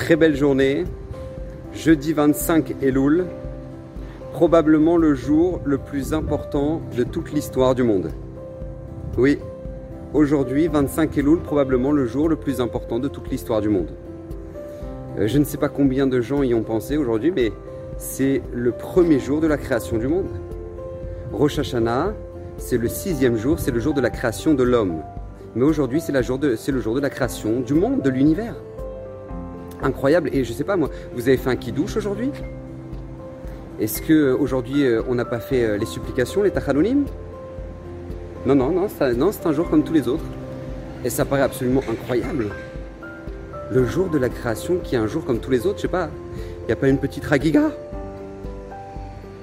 Très belle journée, jeudi 25 Elul, probablement le jour le plus important de toute l'histoire du monde. Oui, aujourd'hui 25 Elul, probablement le jour le plus important de toute l'histoire du monde. Euh, je ne sais pas combien de gens y ont pensé aujourd'hui, mais c'est le premier jour de la création du monde. Rosh Hashanah, c'est le sixième jour, c'est le jour de la création de l'homme. Mais aujourd'hui, c'est le jour de la création du monde, de l'univers. Incroyable. Et je sais pas, moi, vous avez fait un qui-douche aujourd'hui? Est-ce que aujourd'hui euh, on n'a pas fait euh, les supplications, les tachanonim Non, non, non, non c'est un jour comme tous les autres. Et ça paraît absolument incroyable. Le jour de la création qui est un jour comme tous les autres, je sais pas, il n'y a pas une petite ragiga?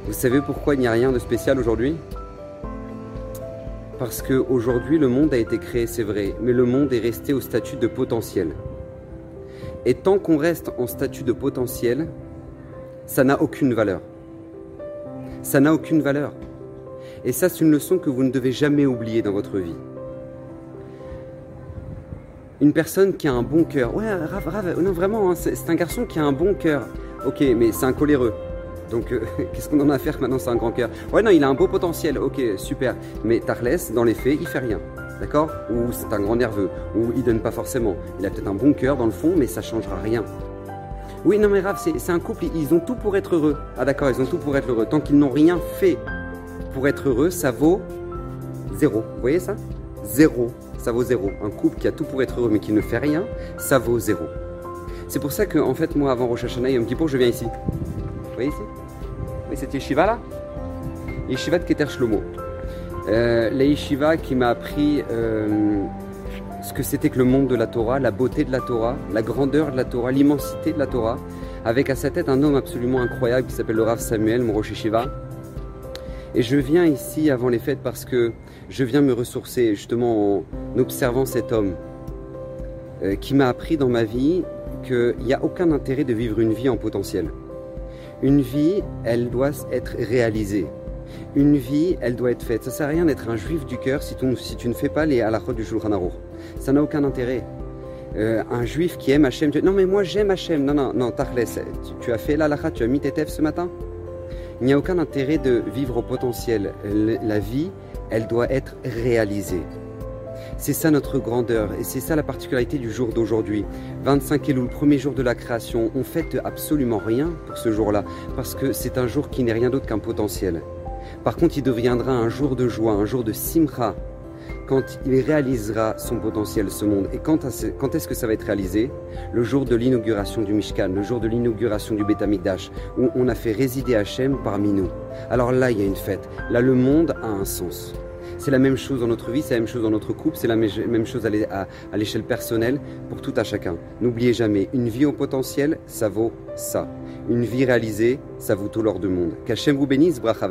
Vous savez pourquoi il n'y a rien de spécial aujourd'hui? Parce qu'aujourd'hui, le monde a été créé, c'est vrai, mais le monde est resté au statut de potentiel. Et tant qu'on reste en statut de potentiel, ça n'a aucune valeur. Ça n'a aucune valeur. Et ça, c'est une leçon que vous ne devez jamais oublier dans votre vie. Une personne qui a un bon cœur. Ouais, Rav, non, vraiment, hein, c'est un garçon qui a un bon cœur. Ok, mais c'est un coléreux. Donc, euh, qu'est-ce qu'on en a à faire maintenant C'est un grand cœur? Ouais, non, il a un beau potentiel. Ok, super. Mais Tarles, dans les faits, il fait rien. D'accord Ou c'est un grand nerveux. Ou il donne pas forcément. Il a peut-être un bon cœur dans le fond, mais ça changera rien. Oui, non, mais Raph, c'est un couple. Ils ont tout pour être heureux. Ah, d'accord, ils ont tout pour être heureux. Tant qu'ils n'ont rien fait pour être heureux, ça vaut zéro. Vous voyez ça Zéro. Ça vaut zéro. Un couple qui a tout pour être heureux, mais qui ne fait rien, ça vaut zéro. C'est pour ça que, en fait, moi, avant Rosh Hashanah, Yom Kippour, je viens ici voyez ici Oui, cette yeshiva là Yeshiva de Keter Shlomo. Euh, la yeshiva qui m'a appris euh, ce que c'était que le monde de la Torah, la beauté de la Torah, la grandeur de la Torah, l'immensité de la Torah, avec à sa tête un homme absolument incroyable qui s'appelle le Rav Samuel, mon Rosh Yeshiva. Et je viens ici avant les fêtes parce que je viens me ressourcer justement en observant cet homme euh, qui m'a appris dans ma vie qu'il n'y a aucun intérêt de vivre une vie en potentiel. Une vie, elle doit être réalisée. Une vie, elle doit être faite. Ça sert à rien d'être un juif du cœur si, tu ne fais pas les halachot du Shulchan Aruch. Ça n'a aucun intérêt. Euh, un juif qui aime Hachem, non mais moi j'aime Hachem, non non non, Tarles, tu, as fait l'halakha, tu as mis tes tefs ce matin? Il n'y a aucun intérêt de vivre au potentiel. La vie, elle doit être réalisée. C'est ça notre grandeur et c'est ça la particularité du jour d'aujourd'hui. 25 Elul, premier jour de la création, on fête absolument rien pour ce jour-là parce que c'est un jour qui n'est rien d'autre qu'un potentiel. Par contre, il deviendra un jour de joie, un jour de simcha quand il réalisera son potentiel, ce monde. Et quand, est-ce que ça va être réalisé? Le jour de l'inauguration du Mishkan, le jour de l'inauguration du Beth Amikdash, où on a fait résider Hachem parmi nous. Alors là, il y a une fête. Là, le monde a un sens. C'est la même chose dans notre vie, c'est la même chose dans notre couple, c'est la même chose à l'échelle personnelle pour tout à chacun. N'oubliez jamais, une vie au potentiel, ça vaut ça. Une vie réalisée, ça vaut tout l'or du monde. Qu'Hachem vous bénisse, bracha